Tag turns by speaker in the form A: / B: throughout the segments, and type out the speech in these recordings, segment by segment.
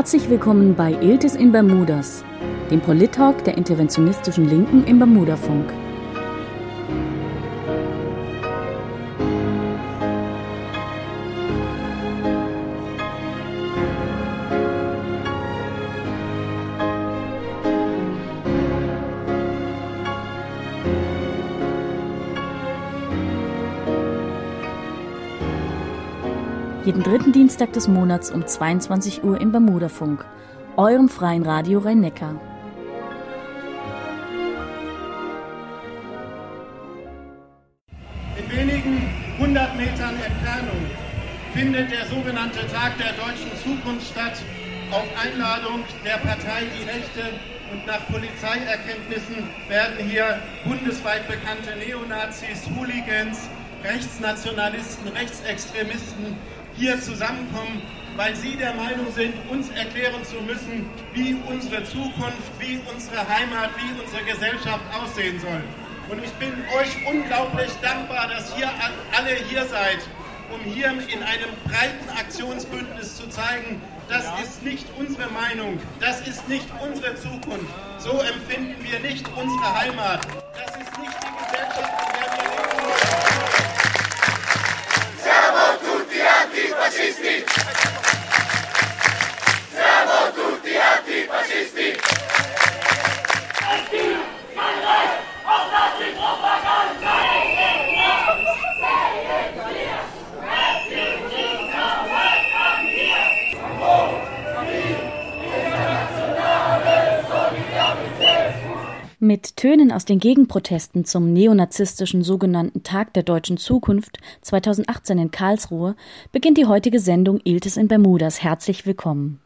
A: Herzlich willkommen bei Iltis in Bermudas, dem Polit-Talk der interventionistischen Linken im Bermudafunk. Dritten Dienstag des Monats um 22 Uhr im Bermudafunk, eurem freien Radio Rhein-Neckar.
B: In wenigen hundert Metern Entfernung findet der sogenannte Tag der deutschen Zukunft statt, auf Einladung der Partei Die Rechte und nach Polizeierkenntnissen werden hier bundesweit bekannte Neonazis, Hooligans, Rechtsnationalisten, Rechtsextremisten hier zusammenkommen, weil sie der Meinung sind, uns erklären zu müssen, wie unsere Zukunft, wie unsere Heimat, wie unsere Gesellschaft aussehen soll. Und ich bin euch unglaublich dankbar, dass ihr alle hier seid, um hier in einem breiten Aktionsbündnis zu zeigen, das ist nicht unsere Meinung, das ist nicht unsere Zukunft. So empfinden wir nicht unsere Heimat. Das
A: Mit Tönen aus den Gegenprotesten zum neonazistischen sogenannten Tag der deutschen Zukunft 2018 in Karlsruhe beginnt die heutige Sendung Iltis in Bermudas. Herzlich willkommen.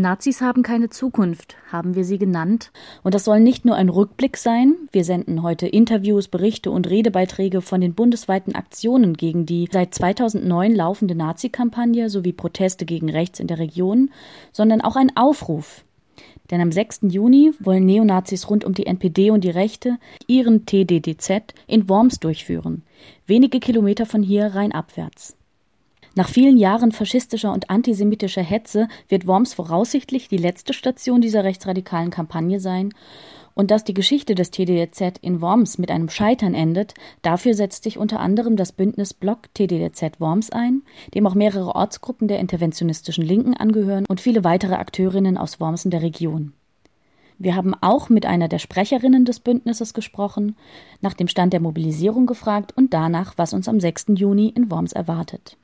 A: Nazis haben keine Zukunft, haben wir sie genannt. Und das soll nicht nur ein Rückblick sein. Wir senden heute Interviews, Berichte und Redebeiträge von den bundesweiten Aktionen gegen die seit 2009 laufende Nazi-Kampagne sowie Proteste gegen rechts in der Region, sondern auch ein Aufruf. Denn am 6. Juni wollen Neonazis rund um die NPD und die Rechte ihren TDDZ in Worms durchführen, wenige Kilometer von hier rheinabwärts. Nach vielen Jahren faschistischer und antisemitischer Hetze wird Worms voraussichtlich die letzte Station dieser rechtsradikalen Kampagne sein. Und dass die Geschichte des TDDZ in Worms mit einem Scheitern endet, dafür setzt sich unter anderem das Bündnis Block TDDZ Worms ein, dem auch mehrere Ortsgruppen der interventionistischen Linken angehören und viele weitere Akteurinnen aus Worms in der Region. Wir haben auch mit einer der Sprecherinnen des Bündnisses gesprochen, nach dem Stand der Mobilisierung gefragt und danach, was uns am 6. Juni in Worms erwartet.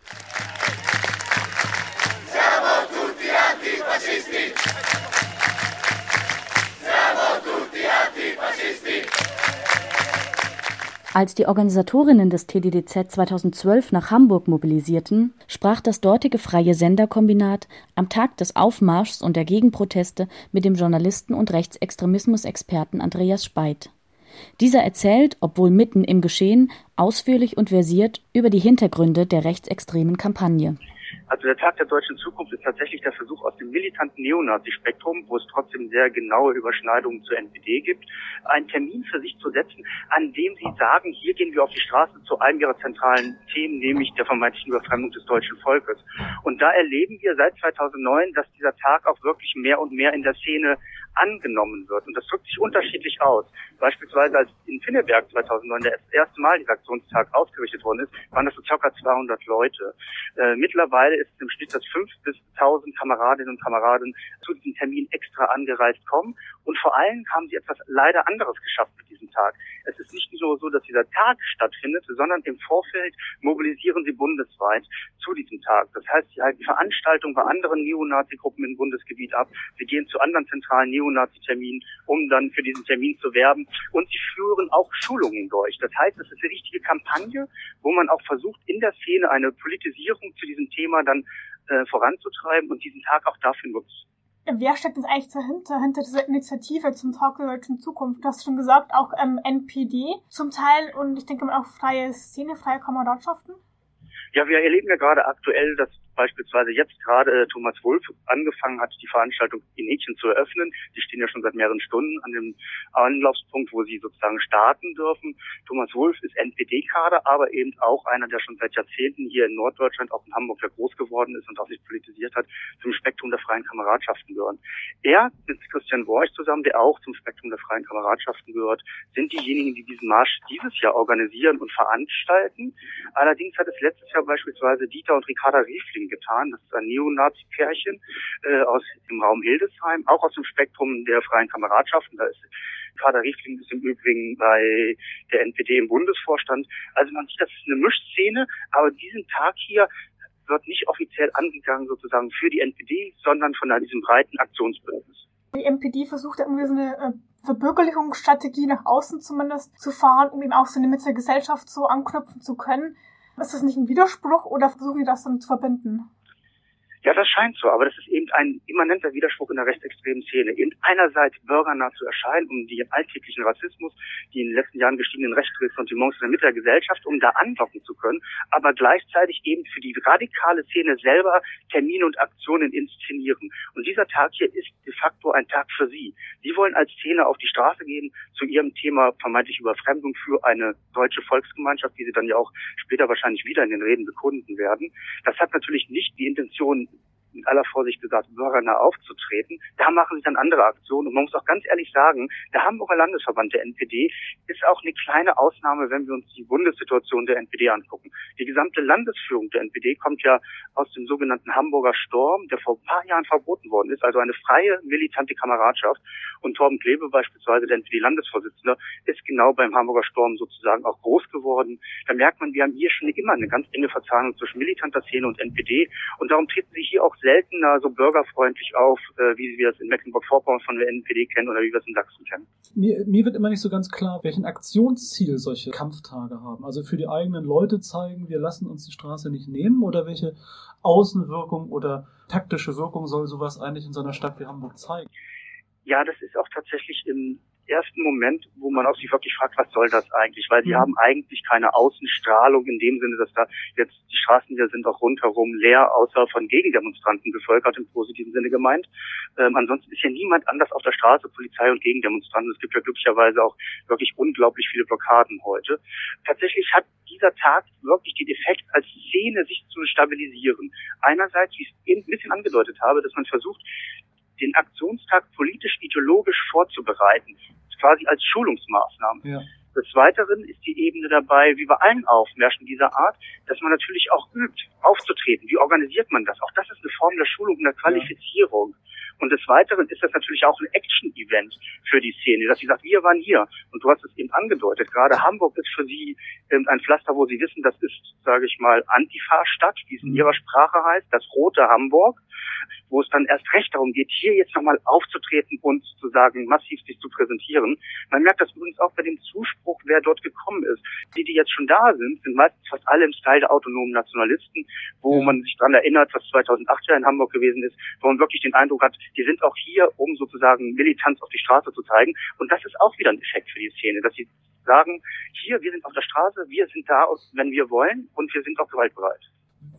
A: Als die Organisatorinnen des TDDZ 2012 nach Hamburg mobilisierten, sprach das dortige Freie Senderkombinat am Tag des Aufmarschs und der Gegenproteste mit dem Journalisten und Rechtsextremismusexperten Andreas Speit. Dieser erzählt, obwohl mitten im Geschehen, ausführlich und versiert über die Hintergründe der rechtsextremen Kampagne.
C: Also der Tag der deutschen Zukunft ist tatsächlich der Versuch aus dem militanten Neonazi-Spektrum, wo es trotzdem sehr genaue Überschneidungen zur NPD gibt, einen Termin für sich zu setzen, an dem sie sagen, hier gehen wir auf die Straße zu einem ihrer zentralen Themen, nämlich der vermeintlichen Überfremdung des deutschen Volkes. Und da erleben wir seit 2009, dass dieser Tag auch wirklich mehr und mehr in der Szene angenommen wird. Und das drückt sich unterschiedlich aus. Beispielsweise als in Pinneberg 2009 das erste Mal dieser Aktionstag ausgerichtet worden ist, waren das so ca. 200 Leute. Äh, mittlerweile ist es im Schnitt, dass 5 bis 1000 Kameradinnen und Kameraden zu diesem Termin extra angereist kommen. Und vor allem haben sie etwas leider anderes geschafft mit diesem Tag. Es ist nicht nur so, dass dieser Tag stattfindet, sondern im Vorfeld mobilisieren sie bundesweit zu diesem Tag. Das heißt, sie halten Veranstaltungen bei anderen Neonazi-Gruppen im Bundesgebiet ab. Sie gehen zu anderen zentralen Neonazi-Terminen, um dann für diesen Termin zu werben. Und sie führen auch Schulungen durch. Das heißt, es ist eine richtige Kampagne, wo man auch versucht, in der Szene eine Politisierung zu diesem Thema dann äh, voranzutreiben und diesen Tag auch dafür nutzen.
D: Wer steckt jetzt eigentlich dahinter, hinter dieser Initiative zum Tag der deutschen Zukunft? Du hast schon gesagt, auch ähm, NPD zum Teil und ich denke mal auch freie Szene, freie Kameradschaften.
C: Ja, wir erleben ja gerade aktuell, dass beispielsweise jetzt gerade Thomas Wolf angefangen hat, die Veranstaltung in Häkchen zu eröffnen. Die stehen ja schon seit mehreren Stunden an dem Anlaufspunkt, wo sie sozusagen starten dürfen. Thomas Wolf ist NPD-Kader, aber eben auch einer, der schon seit Jahrzehnten hier in Norddeutschland, auch in Hamburg, ja groß geworden ist und auch sich politisiert hat, zum Spektrum der freien Kameradschaften gehören. Er mit Christian Worch zusammen, der auch zum Spektrum der freien Kameradschaften gehört, sind diejenigen, die diesen Marsch dieses Jahr organisieren und veranstalten. Allerdings hat es letztes Jahr beispielsweise Dieter und Ricarda Riefling getan. Das ist ein Neonazi-Pärchen äh, aus dem Raum Hildesheim, auch aus dem Spektrum der freien Kameradschaften. Da ist Kader Riefling ist im Übrigen bei der NPD im Bundesvorstand. Also man sieht, das ist eine Mischszene, aber diesen Tag hier wird nicht offiziell angegangen sozusagen für die NPD, sondern von diesem breiten Aktionsbündnis.
D: Die NPD versucht irgendwie so eine äh, Verbürgerlichungsstrategie nach außen zumindest zu fahren, um eben auch so eine Mitte der Gesellschaft so anknüpfen zu können. Ist das nicht ein Widerspruch oder versuchen die das dann zu verbinden?
C: Ja, das scheint so, aber das ist eben ein immanenter Widerspruch in der rechtsextremen Szene. Eben einerseits bürgernah zu erscheinen, um den alltäglichen Rassismus, die in den letzten Jahren gestiegenen Rechtsressentiments in der Mitte der Gesellschaft, um da anlocken zu können, aber gleichzeitig eben für die radikale Szene selber Termine und Aktionen inszenieren. Und dieser Tag hier ist de facto ein Tag für sie. Sie wollen als Szene auf die Straße gehen zu ihrem Thema vermeintlich Überfremdung für eine deutsche Volksgemeinschaft, die sie dann ja auch später wahrscheinlich wieder in den Reden bekunden werden. Das hat natürlich nicht die Intention, mit aller Vorsicht gesagt, bürgernah aufzutreten. Da machen sich dann andere Aktionen. Und man muss auch ganz ehrlich sagen, der Hamburger Landesverband der NPD ist auch eine kleine Ausnahme, wenn wir uns die Bundessituation der NPD angucken. Die gesamte Landesführung der NPD kommt ja aus dem sogenannten Hamburger Sturm, der vor ein paar Jahren verboten worden ist, also eine freie, militante Kameradschaft. Und Torben Klebe beispielsweise, der NPD-Landesvorsitzende, ist genau beim Hamburger Sturm sozusagen auch groß geworden. Da merkt man, wir haben hier schon immer eine ganz enge Verzahnung zwischen militanter Szene und NPD. Und darum treten sie hier auch seltener so bürgerfreundlich auf, äh, wie wir es in Mecklenburg-Vorpommern von der NPD kennen oder wie wir es in Sachsen kennen.
E: Mir, mir wird immer nicht so ganz klar, welchen Aktionsziel solche Kampftage haben. Also für die eigenen Leute zeigen, wir lassen uns die Straße nicht nehmen oder welche Außenwirkung oder taktische Wirkung soll sowas eigentlich in so einer Stadt wie Hamburg zeigen?
C: Ja, das ist auch tatsächlich im ersten Moment, wo man auch sich wirklich fragt, was soll das eigentlich? Weil sie mhm. haben eigentlich keine Außenstrahlung in dem Sinne, dass da jetzt die Straßen hier sind auch rundherum leer, außer von Gegendemonstranten bevölkert, im positiven Sinne gemeint. Ähm, ansonsten ist ja niemand anders auf der Straße, Polizei und Gegendemonstranten. Es gibt ja glücklicherweise auch wirklich unglaublich viele Blockaden heute. Tatsächlich hat dieser Tag wirklich den Effekt, als Szene sich zu stabilisieren. Einerseits, wie ich es ein bisschen angedeutet habe, dass man versucht, den Aktionstag politisch-ideologisch vorzubereiten, quasi als Schulungsmaßnahme. Ja. Des Weiteren ist die Ebene dabei, wie bei allen Aufmärschen dieser Art, dass man natürlich auch übt, aufzutreten. Wie organisiert man das? Auch das ist eine Form der Schulung und der Qualifizierung. Und des Weiteren ist das natürlich auch ein Action-Event für die Szene, dass sie sagt, wir waren hier. Und du hast es eben angedeutet. Gerade Hamburg ist für sie ähm, ein Pflaster, wo sie wissen, das ist, sage ich mal, Antifa-Stadt, wie es in mhm. ihrer Sprache heißt, das rote Hamburg wo es dann erst recht darum geht, hier jetzt nochmal aufzutreten und zu sagen, massiv sich zu präsentieren. Man merkt das übrigens auch bei dem Zuspruch, wer dort gekommen ist. Die, die jetzt schon da sind, sind meistens fast alle im Style der autonomen Nationalisten, wo ja. man sich dran erinnert, was 2008 ja in Hamburg gewesen ist, wo man wirklich den Eindruck hat, die sind auch hier, um sozusagen Militanz auf die Straße zu zeigen. Und das ist auch wieder ein Effekt für die Szene, dass sie sagen, hier, wir sind auf der Straße, wir sind da, wenn wir wollen und wir sind auch gewaltbereit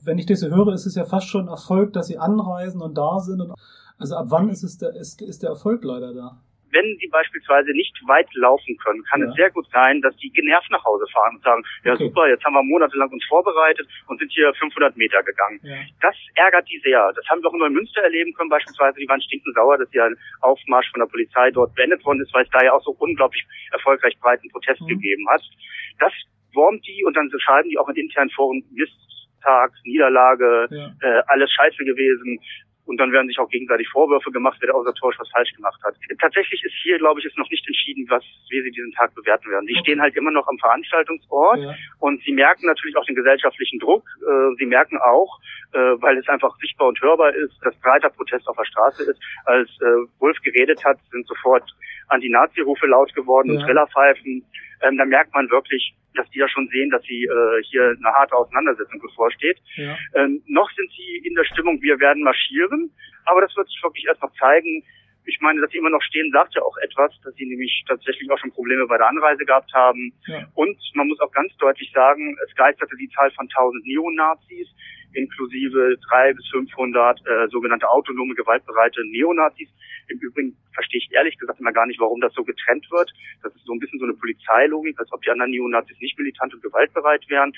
E: wenn ich das so höre, ist es ja fast schon Erfolg, dass sie anreisen und da sind. Und also ab wann ist es der, ist, ist der Erfolg leider da?
C: Wenn sie beispielsweise nicht weit laufen können, kann ja. es sehr gut sein, dass die genervt nach Hause fahren und sagen, ja okay. super, jetzt haben wir monatelang uns vorbereitet und sind hier 500 Meter gegangen. Ja. Das ärgert die sehr. Das haben wir auch in Neumünster erleben können beispielsweise. Die waren stinkensauer, dass hier ein Aufmarsch von der Polizei dort beendet worden ist, weil es da ja auch so unglaublich erfolgreich breiten Protest mhm. gegeben hat. Das wurmt die und dann schreiben die auch in internen Foren, Mist, Tag, Niederlage, ja. äh, alles scheiße gewesen. Und dann werden sich auch gegenseitig Vorwürfe gemacht, wer der organisatorisch was falsch gemacht hat. Tatsächlich ist hier, glaube ich, ist noch nicht entschieden, was, wie sie diesen Tag bewerten werden. Die okay. stehen halt immer noch am Veranstaltungsort ja. und sie merken natürlich auch den gesellschaftlichen Druck. Äh, sie merken auch, äh, weil es einfach sichtbar und hörbar ist, dass breiter Protest auf der Straße ist. Als äh, Wolf geredet hat, sind sofort Anti-Nazi-Rufe laut geworden ja. und Trillerpfeifen. Ähm, da merkt man wirklich, dass die ja schon sehen, dass sie äh, hier eine harte Auseinandersetzung bevorsteht. Ja. Ähm, noch sind sie in der Stimmung, wir werden marschieren, aber das wird sich wirklich erst noch zeigen. Ich meine, dass sie immer noch stehen, sagt ja auch etwas, dass sie nämlich tatsächlich auch schon Probleme bei der Anreise gehabt haben. Ja. Und man muss auch ganz deutlich sagen, es geisterte die Zahl von 1000 Neonazis inklusive drei bis 500 äh, sogenannte autonome, gewaltbereite Neonazis. Im Übrigen verstehe ich ehrlich gesagt immer gar nicht, warum das so getrennt wird. Das ist so ein bisschen so eine Polizeilogik, als ob die anderen Neonazis nicht militant und gewaltbereit wären.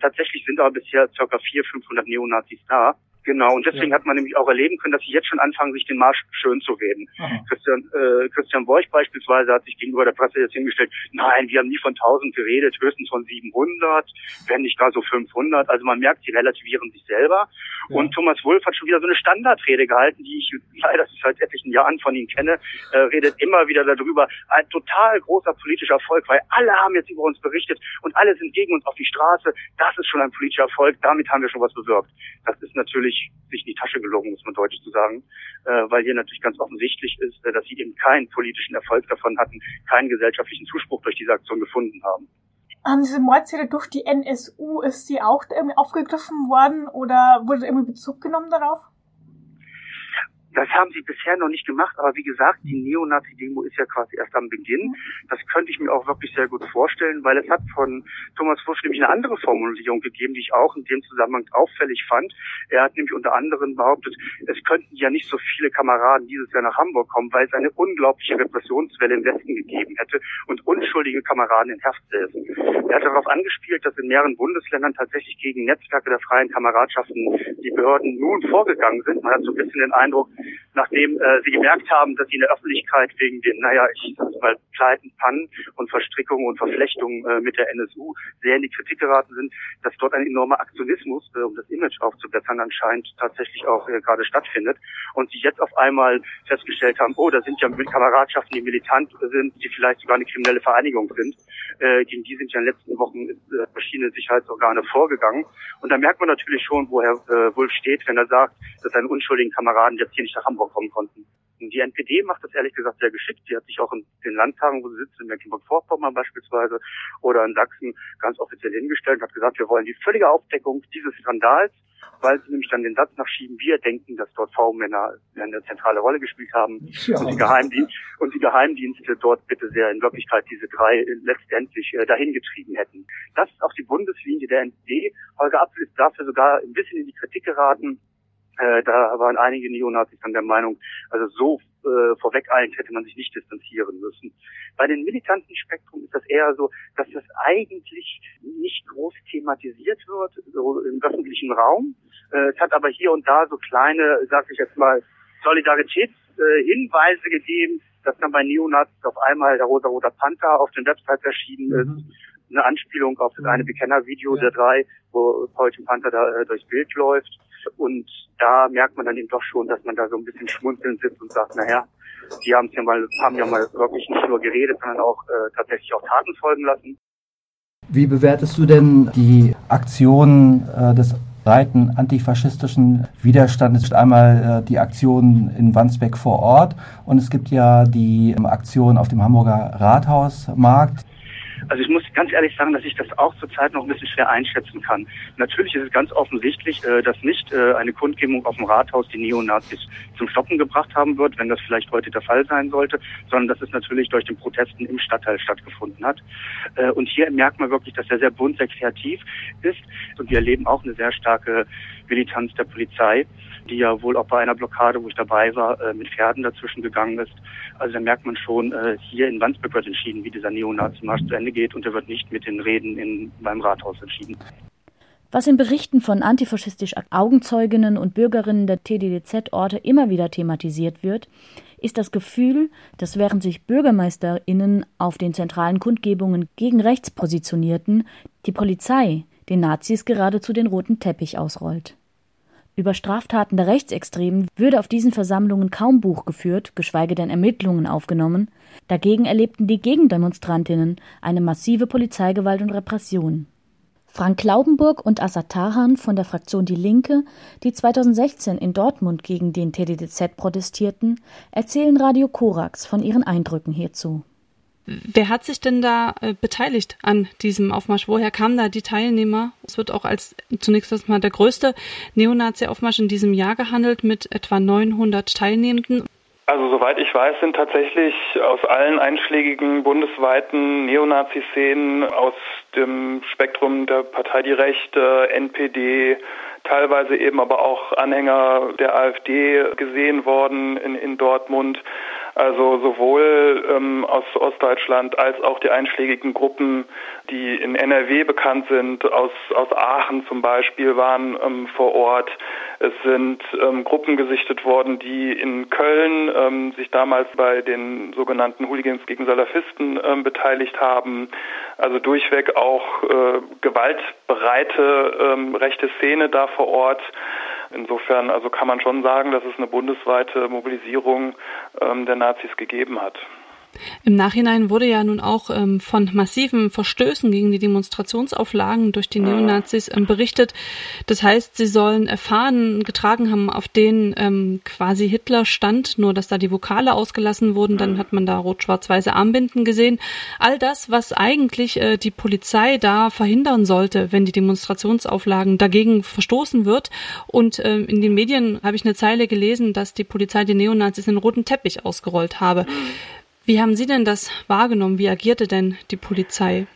C: Tatsächlich sind aber bisher ca. 400, 500 Neonazis da. Genau, und deswegen ja. hat man nämlich auch erleben können, dass sie jetzt schon anfangen, sich den Marsch schön zu reden. Christian, äh, Christian Borch beispielsweise hat sich gegenüber der Presse jetzt hingestellt, nein, wir haben nie von 1000 geredet, höchstens von 700, wenn nicht gar so 500. Also man merkt, sie relativieren sich selber. Ja. Und Thomas Wolf hat schon wieder so eine Standardrede gehalten, die ich leider seit etlichen Jahren von ihm kenne, äh, redet immer wieder darüber. Ein total großer politischer Erfolg, weil alle haben jetzt über uns berichtet und alle sind gegen uns auf die Straße. Das ist schon ein politischer Erfolg, damit haben wir schon was bewirkt. Das ist natürlich sich, sich in die Tasche gelogen, muss man deutlich zu sagen, äh, weil hier natürlich ganz offensichtlich ist, äh, dass sie eben keinen politischen Erfolg davon hatten, keinen gesellschaftlichen Zuspruch durch diese Aktion gefunden haben.
D: Haben diese Mordserie durch die NSU, ist sie auch irgendwie aufgegriffen worden oder wurde irgendwie Bezug genommen darauf?
C: Das haben sie bisher noch nicht gemacht, aber wie gesagt, die Neonazi-Demo ist ja quasi erst am Beginn. Das könnte ich mir auch wirklich sehr gut vorstellen, weil es hat von Thomas Fusch nämlich eine andere Formulierung gegeben, die ich auch in dem Zusammenhang auffällig fand. Er hat nämlich unter anderem behauptet, es könnten ja nicht so viele Kameraden dieses Jahr nach Hamburg kommen, weil es eine unglaubliche Repressionswelle im Westen gegeben hätte und unschuldige Kameraden in Haft säßen. Er hat darauf angespielt, dass in mehreren Bundesländern tatsächlich gegen Netzwerke der freien Kameradschaften die Behörden nun vorgegangen sind. Man hat so ein bisschen den Eindruck, nachdem äh, sie gemerkt haben, dass sie in der Öffentlichkeit wegen den, naja, ich sag mal, Pleiten, Pannen und Verstrickungen und Verflechtungen äh, mit der NSU sehr in die Kritik geraten sind, dass dort ein enormer Aktionismus, äh, um das Image aufzubessern, anscheinend tatsächlich auch äh, gerade stattfindet. Und sie jetzt auf einmal festgestellt haben, oh, da sind ja Kameradschaften, die militant sind, die vielleicht sogar eine kriminelle Vereinigung sind. Äh, gegen die sind ja in den letzten Wochen äh, verschiedene Sicherheitsorgane vorgegangen. Und da merkt man natürlich schon, wo Herr äh, Wulff steht, wenn er sagt, dass seine unschuldigen Kameraden jetzt hier nicht nach Hamburg kommen konnten. Und die NPD macht das ehrlich gesagt sehr geschickt. Die hat sich auch in den Landtagen, wo sie sitzt, in Mecklenburg-Vorpommern beispielsweise oder in Sachsen ganz offiziell hingestellt und hat gesagt, wir wollen die völlige Aufdeckung dieses Skandals, weil sie nämlich dann den Satz nachschieben, wir denken, dass dort V-Männer eine zentrale Rolle gespielt haben ja. und, die Geheimdienste, und die Geheimdienste dort bitte sehr in Wirklichkeit diese drei letztendlich äh, dahin getrieben hätten. Das ist auch die Bundeslinie der NPD. Holger Apfel ist dafür sogar ein bisschen in die Kritik geraten, äh, da waren einige Neonazis dann der Meinung, also so äh, vorwegeilend hätte man sich nicht distanzieren müssen. Bei den militanten Spektrum ist das eher so, dass das eigentlich nicht groß thematisiert wird, so im öffentlichen Raum. Äh, es hat aber hier und da so kleine, sag ich jetzt mal, Solidaritätshinweise äh, gegeben, dass dann bei Neonazis auf einmal der rosa-roter Panther auf den Websites erschienen mhm. ist eine Anspielung auf das eine Bekennervideo ja. der drei, wo Paul Panther da äh, durchs Bild läuft. Und da merkt man dann eben doch schon, dass man da so ein bisschen schmunzelnd sitzt und sagt, naja, die haben ja mal, haben ja mal wirklich nicht nur geredet, sondern auch äh, tatsächlich auch Taten folgen lassen.
F: Wie bewertest du denn die Aktion äh, des breiten antifaschistischen Widerstandes? Einmal äh, die Aktion in Wandsbek vor Ort und es gibt ja die ähm, Aktion auf dem Hamburger Rathausmarkt.
C: Also ich muss ganz ehrlich sagen, dass ich das auch zurzeit noch ein bisschen schwer einschätzen kann. Natürlich ist es ganz offensichtlich, äh, dass nicht äh, eine Kundgebung auf dem Rathaus die Neonazis zum Stoppen gebracht haben wird, wenn das vielleicht heute der Fall sein sollte, sondern dass es natürlich durch den Protesten im Stadtteil stattgefunden hat. Äh, und hier merkt man wirklich, dass er sehr bunt, sehr kreativ ist. Und wir erleben auch eine sehr starke Militanz der Polizei die ja wohl auch bei einer Blockade, wo ich dabei war, äh, mit Pferden dazwischen gegangen ist. Also da merkt man schon, äh, hier in Wandsbek wird entschieden, wie dieser Neonazi-Marsch zu Ende geht und der wird nicht mit den Reden in, beim Rathaus entschieden.
A: Was in Berichten von antifaschistisch Augenzeuginnen und Bürgerinnen der TDDZ-Orte immer wieder thematisiert wird, ist das Gefühl, dass während sich BürgermeisterInnen auf den zentralen Kundgebungen gegen rechts positionierten, die Polizei den Nazis geradezu den roten Teppich ausrollt. Über Straftaten der Rechtsextremen würde auf diesen Versammlungen kaum Buch geführt, geschweige denn Ermittlungen aufgenommen. Dagegen erlebten die Gegendemonstrantinnen eine massive Polizeigewalt und Repression. Frank Klaubenburg und Assad Tahan von der Fraktion Die Linke, die 2016 in Dortmund gegen den TDDZ protestierten, erzählen Radio Korax von ihren Eindrücken hierzu.
G: Wer hat sich denn da äh, beteiligt an diesem Aufmarsch? Woher kamen da die Teilnehmer? Es wird auch als zunächst erstmal der größte Neonazi-Aufmarsch in diesem Jahr gehandelt mit etwa 900 Teilnehmenden.
H: Also soweit ich weiß, sind tatsächlich aus allen einschlägigen bundesweiten Neonazi-Szenen aus dem Spektrum der Partei Die Rechte, NPD, teilweise eben aber auch Anhänger der AfD gesehen worden in, in Dortmund. Also sowohl ähm, aus Ostdeutschland als auch die einschlägigen Gruppen, die in NRW bekannt sind, aus, aus Aachen zum Beispiel, waren ähm, vor Ort. Es sind ähm, Gruppen gesichtet worden, die in Köln ähm, sich damals bei den sogenannten Hooligans gegen Salafisten ähm, beteiligt haben. Also durchweg auch äh, gewaltbereite ähm, rechte Szene da vor Ort. Insofern also kann man schon sagen, dass es eine bundesweite Mobilisierung ähm, der Nazis gegeben hat.
G: Im Nachhinein wurde ja nun auch ähm, von massiven Verstößen gegen die Demonstrationsauflagen durch die Neonazis ähm, berichtet. Das heißt, sie sollen Fahnen getragen haben, auf denen ähm, quasi Hitler stand, nur dass da die Vokale ausgelassen wurden. Dann hat man da rot-schwarz-weiße Armbinden gesehen. All das, was eigentlich äh, die Polizei da verhindern sollte, wenn die Demonstrationsauflagen dagegen verstoßen wird. Und äh, in den Medien habe ich eine Zeile gelesen, dass die Polizei die Neonazis in roten Teppich ausgerollt habe. Wie haben Sie denn das wahrgenommen? Wie agierte denn die Polizei?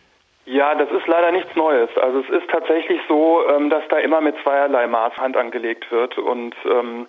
H: Ja, das ist leider nichts Neues. Also es ist tatsächlich so, ähm, dass da immer mit zweierlei Maß Hand angelegt wird und ähm,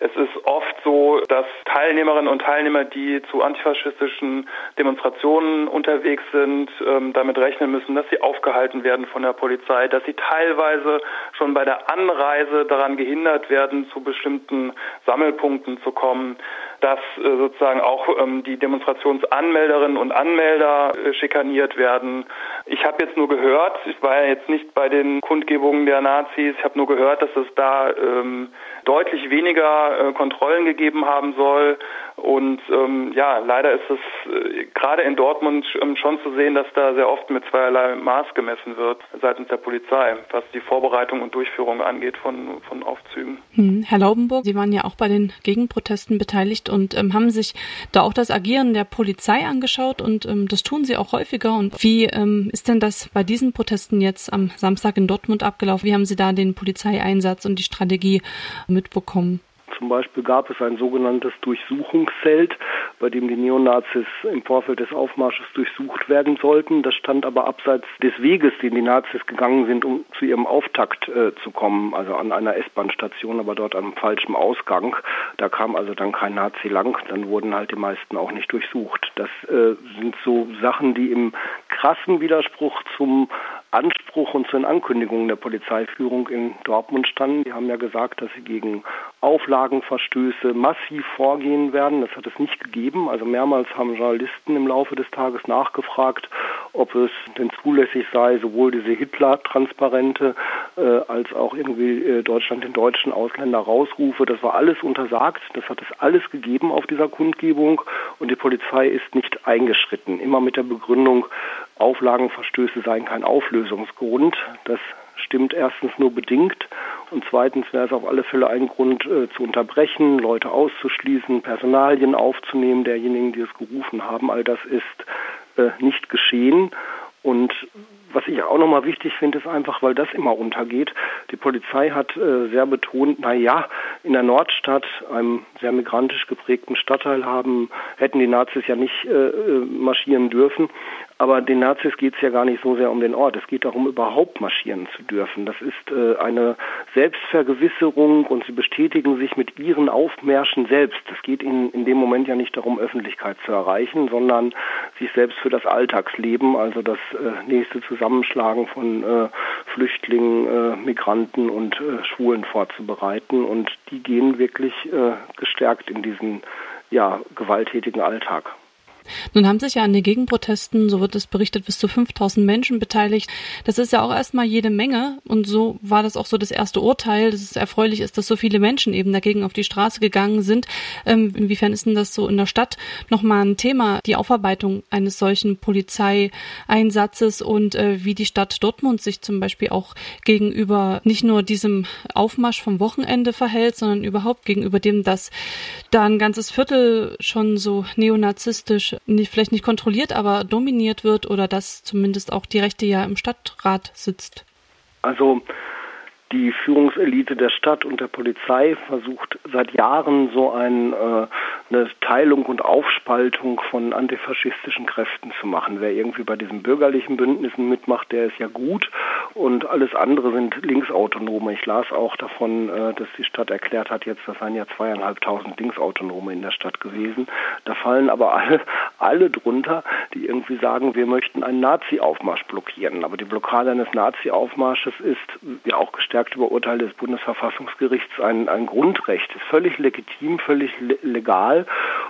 H: es ist oft so, dass Teilnehmerinnen und Teilnehmer, die zu antifaschistischen Demonstrationen unterwegs sind, ähm, damit rechnen müssen, dass sie aufgehalten werden von der Polizei, dass sie teilweise schon bei der Anreise daran gehindert werden, zu bestimmten Sammelpunkten zu kommen, dass äh, sozusagen auch ähm, die Demonstrationsanmelderinnen und Anmelder äh, schikaniert werden. Ich habe jetzt nur gehört, ich war ja jetzt nicht bei den Kundgebungen der Nazis, ich habe nur gehört, dass es da ähm, deutlich weniger äh, Kontrollen gegeben haben soll. Und ähm, ja, leider ist es äh, gerade in Dortmund ähm, schon zu sehen, dass da sehr oft mit zweierlei Maß gemessen wird seitens der Polizei, was die Vorbereitung und Durchführung angeht von, von Aufzügen.
G: Hm. Herr Laubenburg, Sie waren ja auch bei den Gegenprotesten beteiligt und ähm, haben sich da auch das Agieren der Polizei angeschaut und ähm, das tun Sie auch häufiger. Und wie ähm, ist denn das bei diesen Protesten jetzt am Samstag in Dortmund abgelaufen? Wie haben Sie da den Polizeieinsatz und die Strategie mitbekommen?
I: Zum Beispiel gab es ein sogenanntes Durchsuchungszelt, bei dem die Neonazis im Vorfeld des Aufmarsches durchsucht werden sollten. Das stand aber abseits des Weges, den die Nazis gegangen sind, um zu ihrem Auftakt äh, zu kommen, also an einer S-Bahn-Station, aber dort am falschen Ausgang. Da kam also dann kein Nazi lang, dann wurden halt die meisten auch nicht durchsucht. Das äh, sind so Sachen, die im krassen Widerspruch zum Anspruch und zu den Ankündigungen der Polizeiführung in Dortmund standen. Die haben ja gesagt, dass sie gegen Auflagenverstöße massiv vorgehen werden. Das hat es nicht gegeben. Also mehrmals haben Journalisten im Laufe des Tages nachgefragt, ob es denn zulässig sei, sowohl diese Hitler-Transparente äh, als auch irgendwie äh, Deutschland den deutschen Ausländer rausrufe. Das war alles untersagt. Das hat es alles gegeben auf dieser Kundgebung und die Polizei ist nicht eingeschritten. Immer mit der Begründung, Auflagenverstöße seien kein Auflösungsgrund. Das stimmt erstens nur bedingt und zweitens wäre es auf alle Fälle ein Grund äh, zu unterbrechen, Leute auszuschließen, Personalien aufzunehmen derjenigen, die es gerufen haben. All das ist äh, nicht geschehen und was ich auch nochmal wichtig finde, ist einfach, weil das immer untergeht. Die Polizei hat äh, sehr betont, na ja, in der Nordstadt, einem sehr migrantisch geprägten Stadtteil haben, hätten die Nazis ja nicht äh, äh marschieren dürfen. Aber den Nazis geht es ja gar nicht so sehr um den Ort. Es geht darum, überhaupt marschieren zu dürfen. Das ist äh, eine Selbstvergewisserung und sie bestätigen sich mit ihren Aufmärschen selbst. Es geht ihnen in dem Moment ja nicht darum, Öffentlichkeit zu erreichen, sondern sich selbst für das Alltagsleben, also das äh, nächste Zusammenschlagen von äh, Flüchtlingen, äh, Migranten und äh, Schwulen vorzubereiten. Und die gehen wirklich äh, gestärkt in diesen ja, gewalttätigen Alltag.
G: Nun haben sich ja an den Gegenprotesten, so wird es berichtet, bis zu 5000 Menschen beteiligt. Das ist ja auch erstmal jede Menge und so war das auch so das erste Urteil, dass es erfreulich ist, dass so viele Menschen eben dagegen auf die Straße gegangen sind. Ähm, inwiefern ist denn das so in der Stadt nochmal ein Thema, die Aufarbeitung eines solchen Polizeieinsatzes und äh, wie die Stadt Dortmund sich zum Beispiel auch gegenüber nicht nur diesem Aufmarsch vom Wochenende verhält, sondern überhaupt gegenüber dem, dass da ein ganzes Viertel schon so neonazistisch nicht, vielleicht nicht kontrolliert, aber dominiert wird oder dass zumindest auch die Rechte ja im Stadtrat sitzt?
I: Also die Führungselite der Stadt und der Polizei versucht seit Jahren so ein äh, eine Teilung und Aufspaltung von antifaschistischen Kräften zu machen. Wer irgendwie bei diesen bürgerlichen Bündnissen mitmacht, der ist ja gut und alles andere sind Linksautonome. Ich las auch davon, äh, dass die Stadt erklärt hat, jetzt das seien ja zweieinhalbtausend Linksautonome in der Stadt gewesen. Da fallen aber alle, alle drunter, die irgendwie sagen, wir möchten einen Nazi-Aufmarsch blockieren. Aber die Blockade eines Nazi-Aufmarsches ist, ja auch gestärkt über Urteil des Bundesverfassungsgerichts, ein, ein Grundrecht. Ist völlig legitim, völlig legal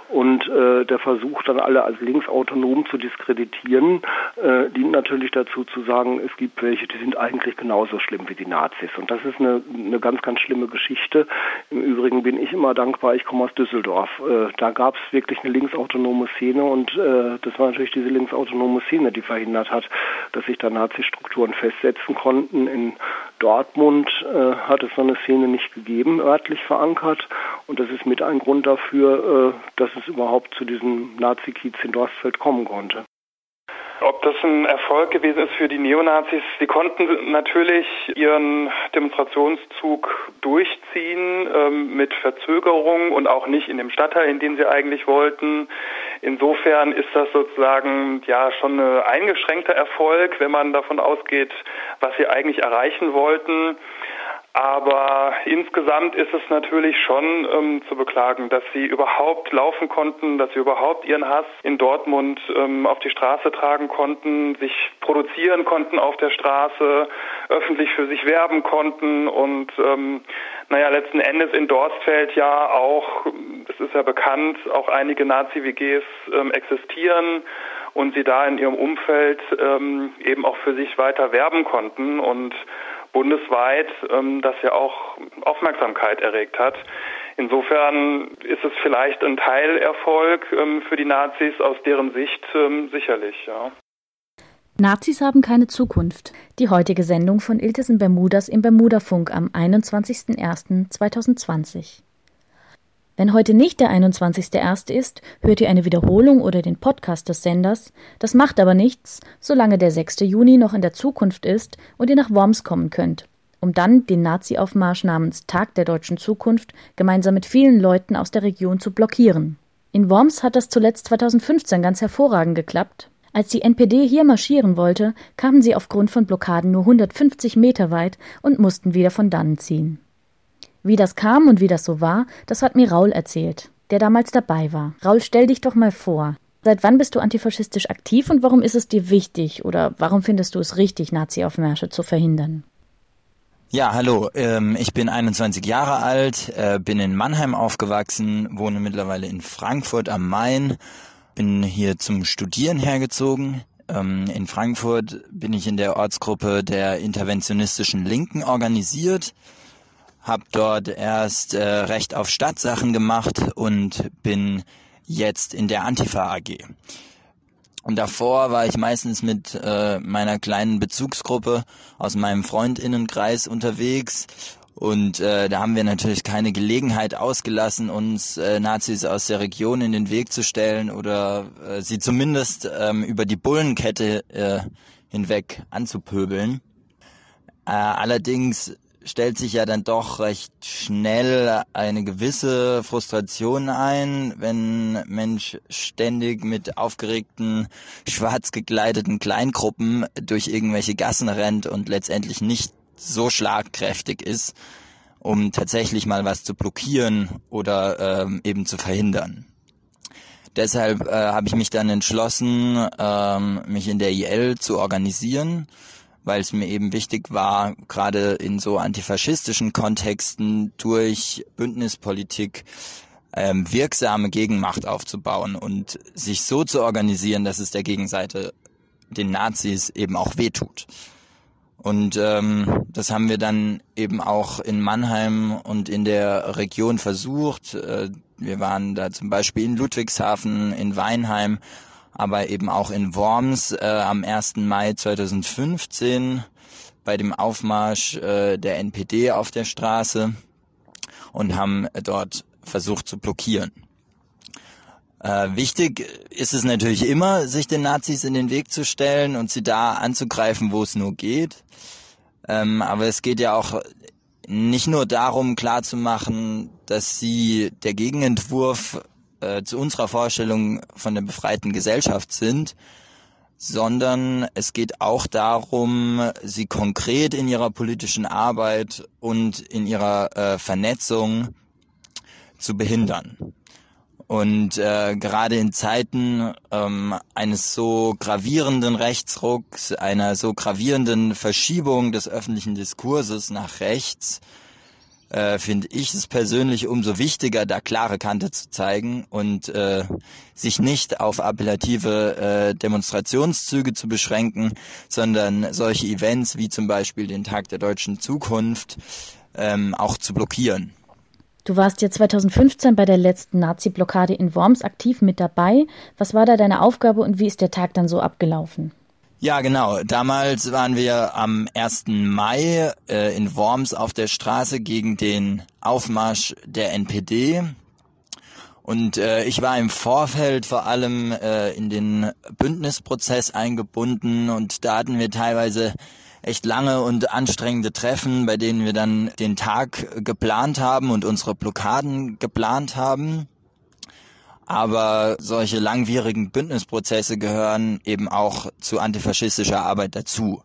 I: und äh, der Versuch dann alle als linksautonom zu diskreditieren, äh, dient natürlich dazu zu sagen, es gibt welche, die sind eigentlich genauso schlimm wie die Nazis. Und das ist eine, eine ganz, ganz schlimme Geschichte. Im Übrigen bin ich immer dankbar, ich komme aus Düsseldorf. Äh, da gab es wirklich eine linksautonome Szene und äh, das war natürlich diese linksautonome Szene, die verhindert hat, dass sich da Nazi-Strukturen festsetzen konnten. In Dortmund äh, hat es so eine Szene nicht gegeben, örtlich verankert. Und das ist mit ein Grund dafür, äh, dass es überhaupt zu diesem Nazi-Kiez in Dorstfeld kommen konnte.
H: Ob das ein Erfolg gewesen ist für die Neonazis, sie konnten natürlich ihren Demonstrationszug durchziehen ähm, mit Verzögerung und auch nicht in dem Stadtteil, in den sie eigentlich wollten. Insofern ist das sozusagen ja schon ein eingeschränkter Erfolg, wenn man davon ausgeht, was sie eigentlich erreichen wollten. Aber insgesamt ist es natürlich schon ähm, zu beklagen, dass sie überhaupt laufen konnten, dass sie überhaupt ihren Hass in Dortmund ähm, auf die Straße tragen konnten, sich produzieren konnten auf der Straße, öffentlich für sich werben konnten und ähm, naja, letzten Endes in Dorstfeld ja auch, es ist ja bekannt, auch einige Nazi-WGs ähm, existieren und sie da in ihrem Umfeld ähm, eben auch für sich weiter werben konnten und bundesweit, ähm, das ja auch Aufmerksamkeit erregt hat. Insofern ist es vielleicht ein Teilerfolg ähm, für die Nazis aus deren Sicht ähm, sicherlich, ja.
A: Nazis haben keine Zukunft. Die heutige Sendung von Iltesen Bermudas im Bermudafunk am 21.01.2020. Wenn heute nicht der 21.01. ist, hört ihr eine Wiederholung oder den Podcast des Senders. Das macht aber nichts, solange der 6. Juni noch in der Zukunft ist und ihr nach Worms kommen könnt, um dann den Nazi-Aufmarsch namens Tag der deutschen Zukunft gemeinsam mit vielen Leuten aus der Region zu blockieren. In Worms hat das zuletzt 2015 ganz hervorragend geklappt. Als die NPD hier marschieren wollte, kamen sie aufgrund von Blockaden nur 150 Meter weit und mussten wieder von dannen ziehen. Wie das kam und wie das so war, das hat mir Raul erzählt, der damals dabei war. Raul, stell dich doch mal vor. Seit wann bist du antifaschistisch aktiv und warum ist es dir wichtig oder warum findest du es richtig, Nazi-Aufmärsche zu verhindern?
J: Ja, hallo. Ähm, ich bin 21 Jahre alt, äh, bin in Mannheim aufgewachsen, wohne mittlerweile in Frankfurt am Main, bin hier zum Studieren hergezogen. Ähm, in Frankfurt bin ich in der Ortsgruppe der interventionistischen Linken organisiert habe dort erst äh, Recht auf Stadtsachen gemacht und bin jetzt in der Antifa AG. Und davor war ich meistens mit äh, meiner kleinen Bezugsgruppe aus meinem Freundinnenkreis unterwegs. Und äh, da haben wir natürlich keine Gelegenheit ausgelassen, uns äh, Nazis aus der Region in den Weg zu stellen oder äh, sie zumindest ähm, über die Bullenkette äh, hinweg anzupöbeln. Äh, allerdings stellt sich ja dann doch recht schnell eine gewisse Frustration ein, wenn Mensch ständig mit aufgeregten, schwarz gekleideten Kleingruppen durch irgendwelche Gassen rennt und letztendlich nicht so schlagkräftig ist, um tatsächlich mal was zu blockieren oder ähm, eben zu verhindern. Deshalb äh, habe ich mich dann entschlossen, ähm, mich in der IL zu organisieren weil es mir eben wichtig war, gerade in so antifaschistischen Kontexten durch Bündnispolitik ähm, wirksame Gegenmacht aufzubauen und sich so zu organisieren, dass es der Gegenseite, den Nazis, eben auch wehtut. Und ähm, das haben wir dann eben auch in Mannheim und in der Region versucht. Äh, wir waren da zum Beispiel in Ludwigshafen, in Weinheim aber eben auch in Worms äh, am 1. Mai 2015 bei dem Aufmarsch äh, der NPD auf der Straße und haben dort versucht zu blockieren. Äh, wichtig ist es natürlich immer, sich den Nazis in den Weg zu stellen und sie da anzugreifen, wo es nur geht. Ähm, aber es geht ja auch nicht nur darum, klarzumachen, dass sie der Gegenentwurf äh, zu unserer Vorstellung von der befreiten Gesellschaft sind, sondern es geht auch darum, sie konkret in ihrer politischen Arbeit und in ihrer äh, Vernetzung zu behindern. Und äh, gerade in Zeiten ähm, eines so gravierenden Rechtsrucks, einer so gravierenden Verschiebung des öffentlichen Diskurses nach rechts, äh, finde ich es persönlich umso wichtiger, da klare Kante zu zeigen und äh, sich nicht auf appellative äh, Demonstrationszüge zu beschränken, sondern solche Events wie zum Beispiel den Tag der deutschen Zukunft ähm, auch zu blockieren.
A: Du warst ja 2015 bei der letzten Nazi-Blockade in Worms aktiv mit dabei. Was war da deine Aufgabe und wie ist der Tag dann so abgelaufen?
J: Ja, genau. Damals waren wir am 1. Mai äh, in Worms auf der Straße gegen den Aufmarsch der NPD. Und äh, ich war im Vorfeld vor allem äh, in den Bündnisprozess eingebunden und da hatten wir teilweise echt lange und anstrengende Treffen, bei denen wir dann den Tag geplant haben und unsere Blockaden geplant haben. Aber solche langwierigen Bündnisprozesse gehören eben auch zu antifaschistischer Arbeit dazu.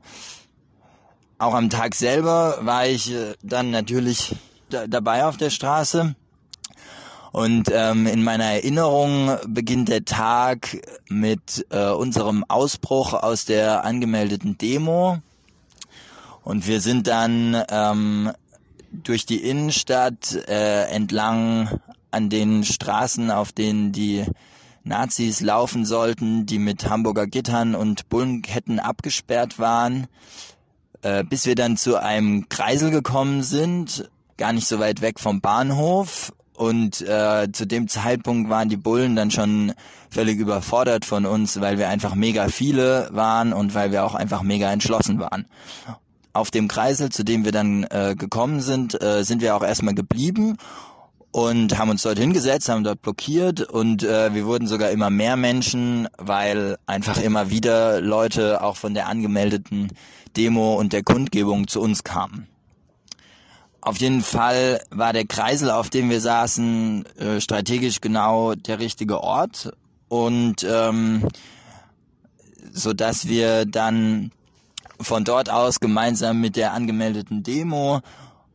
J: Auch am Tag selber war ich äh, dann natürlich dabei auf der Straße. Und ähm, in meiner Erinnerung beginnt der Tag mit äh, unserem Ausbruch aus der angemeldeten Demo. Und wir sind dann ähm, durch die Innenstadt äh, entlang an den Straßen, auf denen die Nazis laufen sollten, die mit Hamburger Gittern und Bullenketten abgesperrt waren, äh, bis wir dann zu einem Kreisel gekommen sind, gar nicht so weit weg vom Bahnhof. Und äh, zu dem Zeitpunkt waren die Bullen dann schon völlig überfordert von uns, weil wir einfach mega viele waren und weil wir auch einfach mega entschlossen waren auf dem Kreisel, zu dem wir dann äh, gekommen sind, äh, sind wir auch erstmal geblieben und haben uns dort hingesetzt, haben dort blockiert und äh, wir wurden sogar immer mehr Menschen, weil einfach immer wieder Leute auch von der angemeldeten Demo und der Kundgebung zu uns kamen. Auf jeden Fall war der Kreisel, auf dem wir saßen, äh, strategisch genau der richtige Ort und ähm, so dass wir dann von dort aus gemeinsam mit der angemeldeten Demo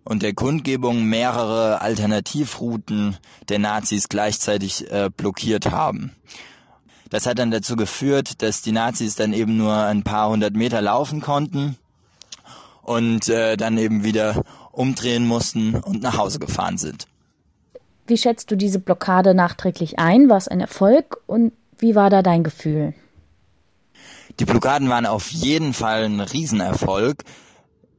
J: und der Kundgebung mehrere Alternativrouten der Nazis gleichzeitig äh, blockiert haben. Das hat dann dazu geführt, dass die Nazis dann eben nur ein paar hundert Meter laufen konnten und äh, dann eben wieder umdrehen mussten und nach Hause gefahren sind.
A: Wie schätzt du diese Blockade nachträglich ein? War es ein Erfolg und wie war da dein Gefühl?
J: Die Blockaden waren auf jeden Fall ein Riesenerfolg.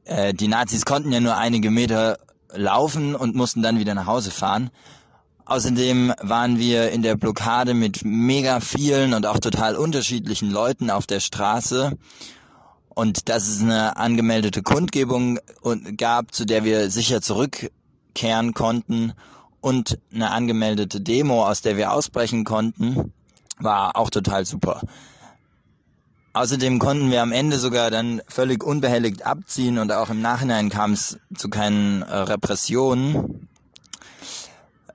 J: Äh, die Nazis konnten ja nur einige Meter laufen und mussten dann wieder nach Hause fahren. Außerdem waren wir in der Blockade mit mega vielen und auch total unterschiedlichen Leuten auf der Straße. Und dass es eine angemeldete Kundgebung gab, zu der wir sicher zurückkehren konnten und eine angemeldete Demo, aus der wir ausbrechen konnten, war auch total super. Außerdem konnten wir am Ende sogar dann völlig unbehelligt abziehen und auch im Nachhinein kam es zu keinen äh, Repressionen.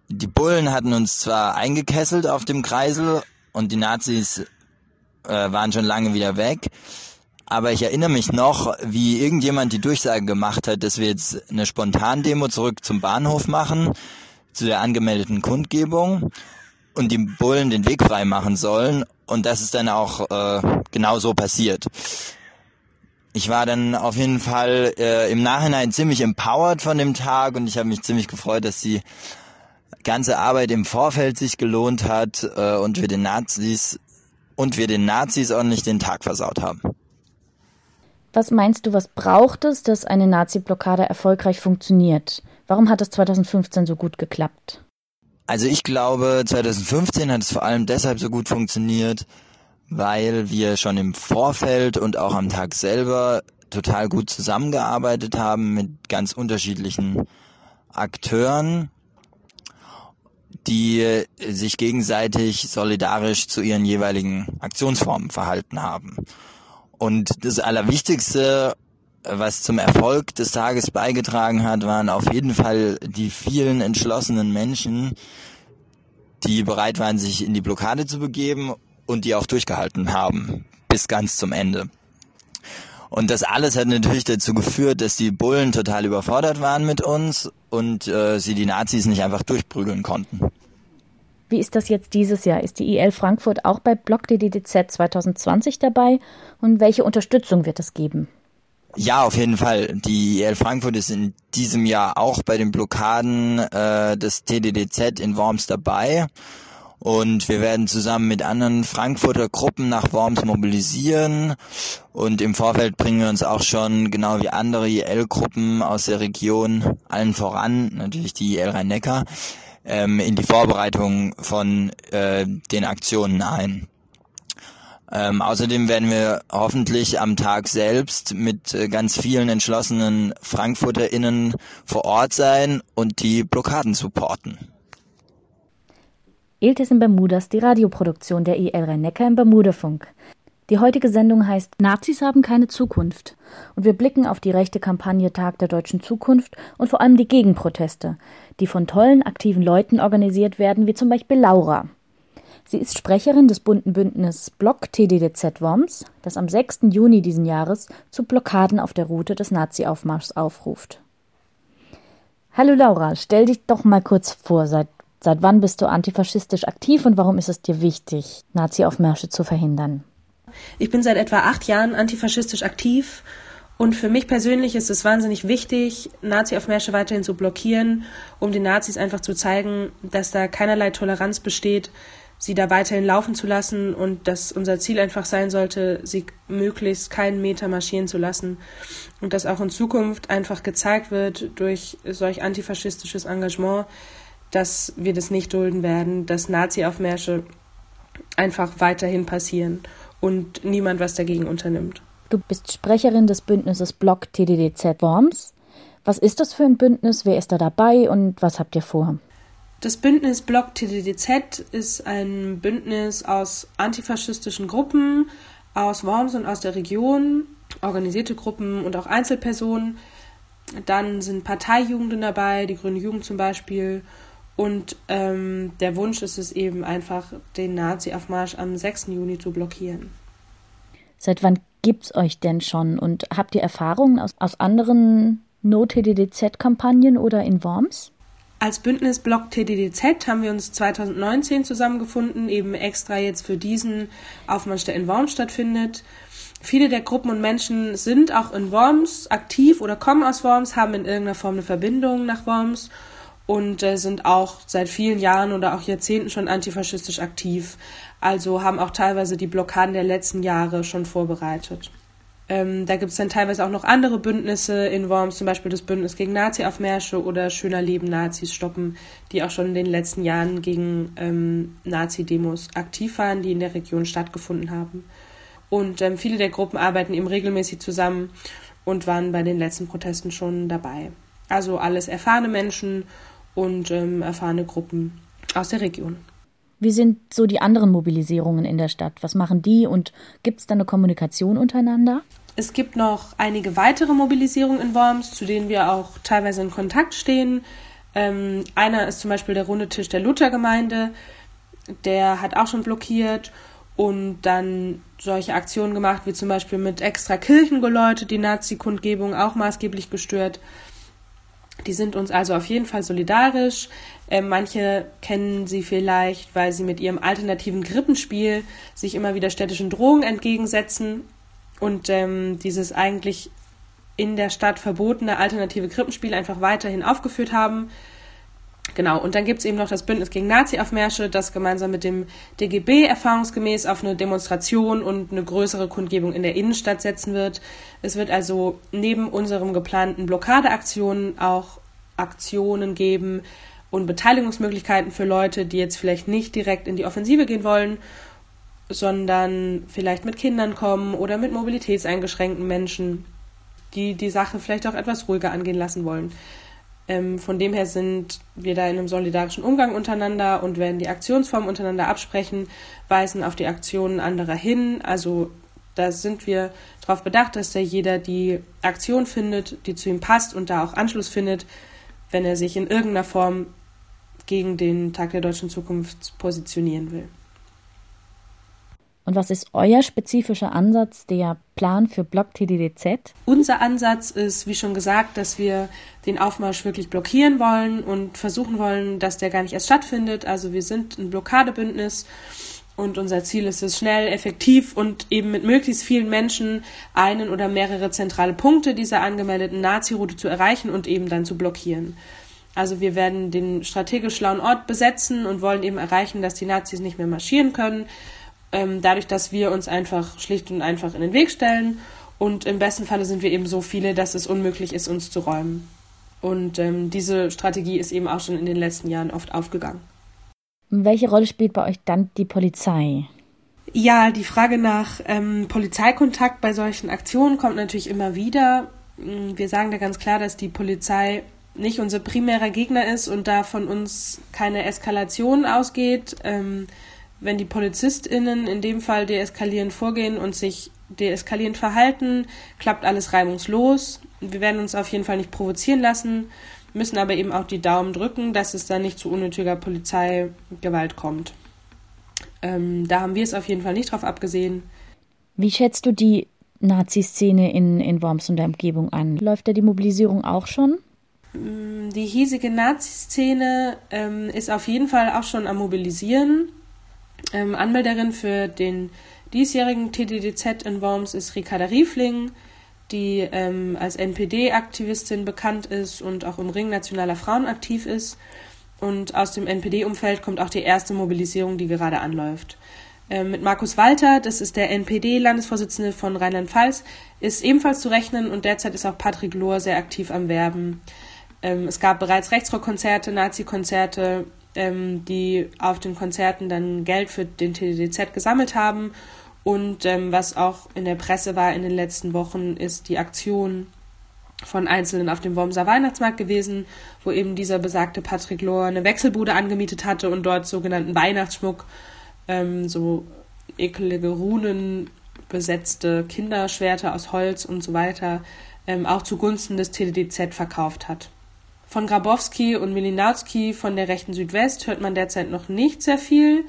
J: Die Bullen hatten uns zwar eingekesselt auf dem Kreisel und die Nazis äh, waren schon lange wieder weg, aber ich erinnere mich noch, wie irgendjemand die Durchsage gemacht hat, dass wir jetzt eine Spontandemo zurück zum Bahnhof machen, zu der angemeldeten Kundgebung und die Bullen den Weg frei machen sollen. Und das ist dann auch äh, genau so passiert. Ich war dann auf jeden Fall äh, im Nachhinein ziemlich empowered von dem Tag und ich habe mich ziemlich gefreut, dass die ganze Arbeit im Vorfeld sich gelohnt hat äh, und wir den Nazis und wir den Nazis ordentlich den Tag versaut haben.
A: Was meinst du, was braucht es, dass eine Nazi-Blockade erfolgreich funktioniert? Warum hat es 2015 so gut geklappt?
J: Also ich glaube, 2015 hat es vor allem deshalb so gut funktioniert, weil wir schon im Vorfeld und auch am Tag selber total gut zusammengearbeitet haben mit ganz unterschiedlichen Akteuren, die sich gegenseitig solidarisch zu ihren jeweiligen Aktionsformen verhalten haben. Und das Allerwichtigste, was zum Erfolg des Tages beigetragen hat, waren auf jeden Fall die vielen entschlossenen Menschen, die bereit waren, sich in die Blockade zu begeben und die auch durchgehalten haben bis ganz zum Ende. Und das alles hat natürlich dazu geführt, dass die Bullen total überfordert waren mit uns und äh, sie die Nazis nicht einfach durchprügeln konnten.
A: Wie ist das jetzt dieses Jahr? Ist die IL Frankfurt auch bei Block DDZ 2020 dabei? Und welche Unterstützung wird es geben?
J: Ja, auf jeden Fall. Die IL Frankfurt ist in diesem Jahr auch bei den Blockaden äh, des TDDZ in Worms dabei. Und wir werden zusammen mit anderen Frankfurter Gruppen nach Worms mobilisieren. Und im Vorfeld bringen wir uns auch schon, genau wie andere IL-Gruppen aus der Region, allen voran, natürlich die IL Rhein-Neckar, ähm, in die Vorbereitung von äh, den Aktionen ein. Ähm, außerdem werden wir hoffentlich am Tag selbst mit äh, ganz vielen entschlossenen FrankfurterInnen vor Ort sein und die Blockaden supporten.
A: Iltis in Bermudas, die Radioproduktion der IL Rhein-Neckar im Bermudafunk. Die heutige Sendung heißt Nazis haben keine Zukunft. Und wir blicken auf die rechte Kampagne Tag der deutschen Zukunft und vor allem die Gegenproteste, die von tollen, aktiven Leuten organisiert werden, wie zum Beispiel Laura. Sie ist Sprecherin des bunten Bündnisses Block TDDZ Worms, das am 6. Juni diesen Jahres zu Blockaden auf der Route des Nazi-Aufmarschs aufruft. Hallo Laura, stell dich doch mal kurz vor, seit, seit wann bist du antifaschistisch aktiv und warum ist es dir wichtig, Nazi-Aufmärsche zu verhindern?
K: Ich bin seit etwa acht Jahren antifaschistisch aktiv und für mich persönlich ist es wahnsinnig wichtig, Nazi-Aufmärsche weiterhin zu blockieren, um den Nazis einfach zu zeigen, dass da keinerlei Toleranz besteht, sie da weiterhin laufen zu lassen und dass unser Ziel einfach sein sollte, sie möglichst keinen Meter marschieren zu lassen und dass auch in Zukunft einfach gezeigt wird durch solch antifaschistisches Engagement, dass wir das nicht dulden werden, dass Nazi-Aufmärsche einfach weiterhin passieren und niemand was dagegen unternimmt.
A: Du bist Sprecherin des Bündnisses Block TDDZ Worms. Was ist das für ein Bündnis? Wer ist da dabei und was habt ihr vor?
K: Das Bündnis Block TDDZ ist ein Bündnis aus antifaschistischen Gruppen aus Worms und aus der Region, organisierte Gruppen und auch Einzelpersonen. Dann sind Parteijugenden dabei, die Grüne Jugend zum Beispiel. Und ähm, der Wunsch ist es eben einfach, den Nazi-Aufmarsch am 6. Juni zu blockieren.
A: Seit wann gibt's euch denn schon und habt ihr Erfahrungen aus, aus anderen No-TDDZ-Kampagnen oder in Worms?
K: Als Bündnis Block TDDZ haben wir uns 2019 zusammengefunden, eben extra jetzt für diesen Aufmarsch, der in Worms stattfindet. Viele der Gruppen und Menschen sind auch in Worms aktiv oder kommen aus Worms, haben in irgendeiner Form eine Verbindung nach Worms und äh, sind auch seit vielen Jahren oder auch Jahrzehnten schon antifaschistisch aktiv. Also haben auch teilweise die Blockaden der letzten Jahre schon vorbereitet. Ähm, da gibt es dann teilweise auch noch andere Bündnisse in Worms, zum Beispiel das Bündnis gegen Nazi-Aufmärsche oder Schöner Leben Nazis stoppen, die auch schon in den letzten Jahren gegen ähm, Nazi-Demos aktiv waren, die in der Region stattgefunden haben. Und ähm, viele der Gruppen arbeiten eben regelmäßig zusammen und waren bei den letzten Protesten schon dabei. Also alles erfahrene Menschen und ähm, erfahrene Gruppen aus der Region.
A: Wie sind so die anderen Mobilisierungen in der Stadt? Was machen die und gibt es da eine Kommunikation untereinander?
K: Es gibt noch einige weitere Mobilisierungen in Worms, zu denen wir auch teilweise in Kontakt stehen. Ähm, einer ist zum Beispiel der Runde Tisch der Luthergemeinde, der hat auch schon blockiert und dann solche Aktionen gemacht, wie zum Beispiel mit extra Kirchengeläute, die Nazi-Kundgebung auch maßgeblich gestört. Die sind uns also auf jeden Fall solidarisch. Äh, manche kennen sie vielleicht, weil sie mit ihrem alternativen Krippenspiel sich immer wieder städtischen Drohungen entgegensetzen und ähm, dieses eigentlich in der Stadt verbotene alternative Krippenspiel einfach weiterhin aufgeführt haben. Genau, und dann gibt es eben noch das Bündnis gegen Nazi-Aufmärsche, das gemeinsam mit dem DGB erfahrungsgemäß auf eine Demonstration und eine größere Kundgebung in der Innenstadt setzen wird. Es wird also neben unserem geplanten Blockadeaktionen auch Aktionen geben und Beteiligungsmöglichkeiten für Leute, die jetzt vielleicht nicht direkt in die Offensive gehen wollen, sondern vielleicht mit Kindern kommen oder mit mobilitätseingeschränkten Menschen, die die Sache vielleicht auch etwas ruhiger angehen lassen wollen. Ähm, von dem her sind wir da in einem solidarischen Umgang untereinander und werden die Aktionsformen untereinander absprechen, weisen auf die Aktionen anderer hin. Also da sind wir darauf bedacht, dass da jeder die Aktion findet, die zu ihm passt und da auch Anschluss findet, wenn er sich in irgendeiner Form gegen den Tag der deutschen Zukunft positionieren will.
A: Und was ist euer spezifischer Ansatz, der Plan für Block TDDZ?
K: Unser Ansatz ist, wie schon gesagt, dass wir den Aufmarsch wirklich blockieren wollen und versuchen wollen, dass der gar nicht erst stattfindet. Also wir sind ein Blockadebündnis und unser Ziel ist es, schnell, effektiv und eben mit möglichst vielen Menschen einen oder mehrere zentrale Punkte dieser angemeldeten Nazi-Route zu erreichen und eben dann zu blockieren. Also wir werden den strategisch schlauen Ort besetzen und wollen eben erreichen, dass die Nazis nicht mehr marschieren können ähm, dadurch, dass wir uns einfach schlicht und einfach in den Weg stellen. Und im besten Falle sind wir eben so viele, dass es unmöglich ist, uns zu räumen. Und ähm, diese Strategie ist eben auch schon in den letzten Jahren oft aufgegangen.
A: Welche Rolle spielt bei euch dann die Polizei?
K: Ja, die Frage nach ähm, Polizeikontakt bei solchen Aktionen kommt natürlich immer wieder. Mm, wir sagen da ganz klar, dass die Polizei nicht unser primärer Gegner ist und da von uns keine Eskalation ausgeht. Ähm, wenn die PolizistInnen in dem Fall deeskalierend vorgehen und sich deeskalierend verhalten, klappt alles reibungslos. Wir werden uns auf jeden Fall nicht provozieren lassen, müssen aber eben auch die Daumen drücken, dass es da nicht zu unnötiger Polizeigewalt kommt. Ähm, da haben wir es auf jeden Fall nicht drauf abgesehen.
A: Wie schätzt du die Nazi-Szene in, in Worms und der Umgebung an? Läuft da die Mobilisierung auch schon?
K: Mm, die hiesige Nazi-Szene ähm, ist auf jeden Fall auch schon am Mobilisieren. Ähm, Anmelderin für den diesjährigen TDDZ in Worms ist Ricarda Riefling, die ähm, als NPD-Aktivistin bekannt ist und auch im Ring nationaler Frauen aktiv ist. Und aus dem NPD-Umfeld kommt auch die erste Mobilisierung, die gerade anläuft. Ähm, mit Markus Walter, das ist der NPD-Landesvorsitzende von Rheinland-Pfalz, ist ebenfalls zu rechnen und derzeit ist auch Patrick Lohr sehr aktiv am Werben. Ähm, es gab bereits Rechtsrockkonzerte, Nazi-Konzerte, ähm, die auf den Konzerten dann Geld für den TDDZ gesammelt haben. Und ähm, was auch in der Presse war in den letzten Wochen, ist die Aktion von Einzelnen auf dem Wormser Weihnachtsmarkt gewesen, wo eben dieser besagte Patrick Lohr eine Wechselbude angemietet hatte und dort sogenannten Weihnachtsschmuck, ähm, so ekelige Runen besetzte Kinderschwerter aus Holz und so weiter, ähm, auch zugunsten des TDDZ verkauft hat. Von Grabowski und Milinowski von der rechten Südwest hört man derzeit noch nicht sehr viel.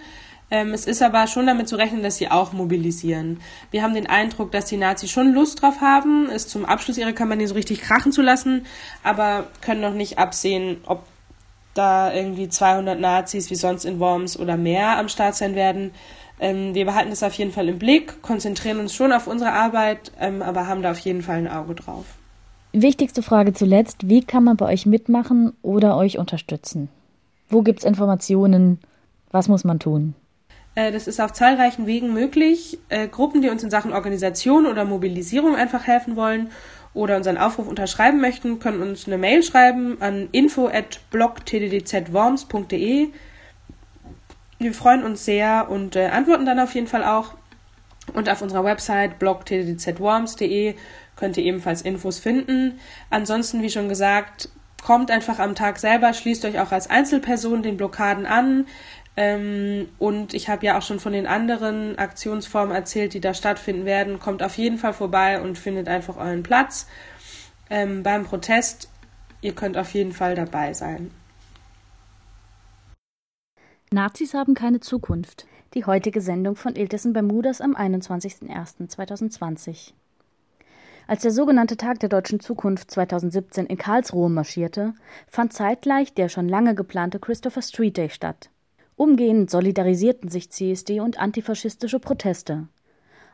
K: Ähm, es ist aber schon damit zu rechnen, dass sie auch mobilisieren. Wir haben den Eindruck, dass die Nazis schon Lust drauf haben, es zum Abschluss ihrer Kampagne so richtig krachen zu lassen, aber können noch nicht absehen, ob da irgendwie 200 Nazis wie sonst in Worms oder mehr am Start sein werden. Ähm, wir behalten das auf jeden Fall im Blick, konzentrieren uns schon auf unsere Arbeit, ähm, aber haben da auf jeden Fall ein Auge drauf.
A: Wichtigste Frage zuletzt, wie kann man bei euch mitmachen oder euch unterstützen? Wo gibt es Informationen? Was muss man tun?
K: Äh, das ist auf zahlreichen Wegen möglich. Äh, Gruppen, die uns in Sachen Organisation oder Mobilisierung einfach helfen wollen oder unseren Aufruf unterschreiben möchten, können uns eine Mail schreiben an info@blogtdddzworms.de. Wir freuen uns sehr und äh, antworten dann auf jeden Fall auch. Und auf unserer Website blogtdddzworms.de könnt ihr ebenfalls Infos finden. Ansonsten, wie schon gesagt, kommt einfach am Tag selber, schließt euch auch als Einzelperson den Blockaden an. Ähm, und ich habe ja auch schon von den anderen Aktionsformen erzählt, die da stattfinden werden. Kommt auf jeden Fall vorbei und findet einfach euren Platz ähm, beim Protest. Ihr könnt auf jeden Fall dabei sein.
A: Nazis haben keine Zukunft. Die heutige Sendung von Iltesen Bermudas am 21.01.2020. Als der sogenannte Tag der deutschen Zukunft 2017 in Karlsruhe marschierte, fand zeitgleich der schon lange geplante Christopher Street Day statt. Umgehend solidarisierten sich CSD und antifaschistische Proteste.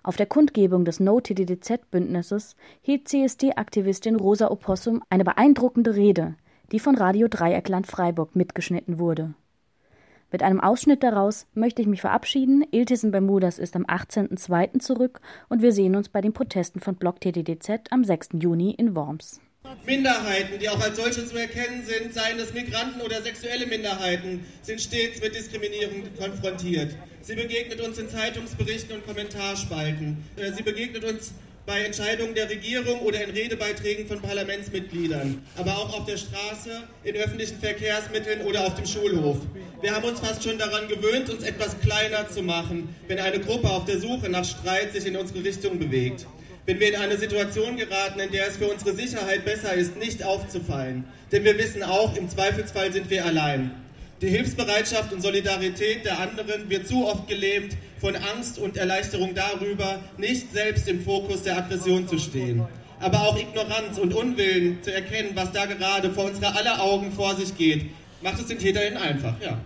A: Auf der Kundgebung des No-TDDZ-Bündnisses hielt CSD-Aktivistin Rosa Opossum eine beeindruckende Rede, die von Radio Dreieckland Freiburg mitgeschnitten wurde. Mit einem Ausschnitt daraus möchte ich mich verabschieden. Iltis in Bermudas ist am 18.02. zurück und wir sehen uns bei den Protesten von Block TDDZ am 6. Juni in Worms.
L: Minderheiten, die auch als solche zu erkennen sind, seien es Migranten oder sexuelle Minderheiten, sind stets mit Diskriminierung konfrontiert. Sie begegnet uns in Zeitungsberichten und Kommentarspalten. Äh, sie begegnet uns bei Entscheidungen der Regierung oder in Redebeiträgen von Parlamentsmitgliedern, aber auch auf der Straße, in öffentlichen Verkehrsmitteln oder auf dem Schulhof. Wir haben uns fast schon daran gewöhnt, uns etwas kleiner zu machen, wenn eine Gruppe auf der Suche nach Streit sich in unsere Richtung bewegt. Wenn wir in eine Situation geraten, in der es für unsere Sicherheit besser ist, nicht aufzufallen. Denn wir wissen auch, im Zweifelsfall sind wir allein. Die Hilfsbereitschaft und Solidarität der anderen wird zu oft gelähmt von Angst und Erleichterung darüber, nicht selbst im Fokus der Aggression zu stehen. Aber auch Ignoranz und Unwillen zu erkennen, was da gerade vor unserer aller Augen vor sich geht, macht es den Täterinnen einfach, ja.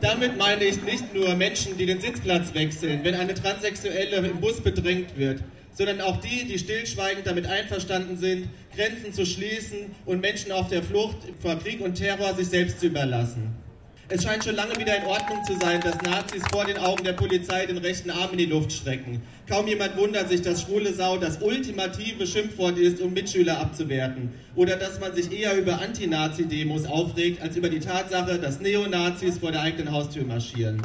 L: Damit meine ich nicht nur Menschen, die den Sitzplatz wechseln, wenn eine Transsexuelle im Bus bedrängt wird, sondern auch die, die stillschweigend damit einverstanden sind, Grenzen zu schließen und Menschen auf der Flucht vor Krieg und Terror sich selbst zu überlassen. Es scheint schon lange wieder in Ordnung zu sein, dass Nazis vor den Augen der Polizei den rechten Arm in die Luft strecken. Kaum jemand wundert sich, dass schwule Sau das ultimative Schimpfwort ist, um Mitschüler abzuwerten. Oder dass man sich eher über Anti-Nazi-Demos aufregt, als über die Tatsache, dass Neonazis vor der eigenen Haustür marschieren.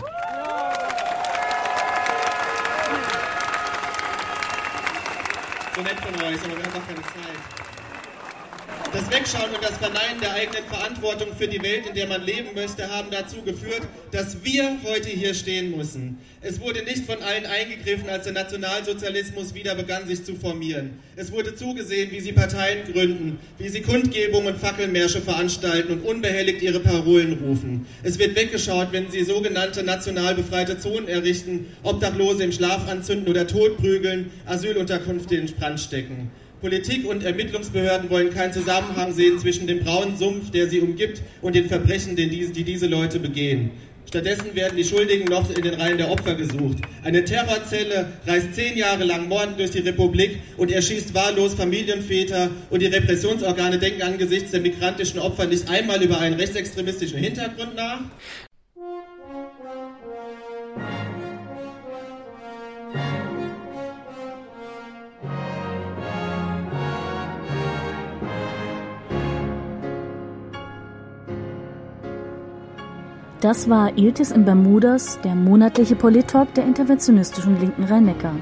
L: So nett von euch, aber wir haben noch keine Zeit. Das Wegschauen und das Verneinen der eigenen Verantwortung für die Welt, in der man leben möchte, haben dazu geführt, dass wir heute hier stehen müssen. Es wurde nicht von allen eingegriffen, als der Nationalsozialismus wieder begann, sich zu formieren. Es wurde zugesehen, wie sie Parteien gründen, wie sie Kundgebungen und Fackelmärsche veranstalten und unbehelligt ihre Parolen rufen. Es wird weggeschaut, wenn sie sogenannte national befreite Zonen errichten, Obdachlose im Schlaf anzünden oder totprügeln, Asylunterkünfte in Brand stecken. Politik und Ermittlungsbehörden wollen keinen Zusammenhang sehen zwischen dem braunen Sumpf, der sie umgibt, und den Verbrechen, die diese Leute begehen. Stattdessen werden die Schuldigen noch in den Reihen der Opfer gesucht. Eine Terrorzelle reist zehn Jahre lang mordend durch die Republik und erschießt wahllos Familienväter und die Repressionsorgane denken angesichts der migrantischen Opfer nicht einmal über einen rechtsextremistischen Hintergrund nach.
A: Das war Iltis in Bermudas, der monatliche Polit-Talk der interventionistischen Linken Rhein-Neckar.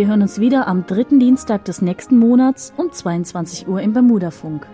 A: Wir hören uns wieder am dritten Dienstag des nächsten Monats um 22 Uhr im Bermudafunk.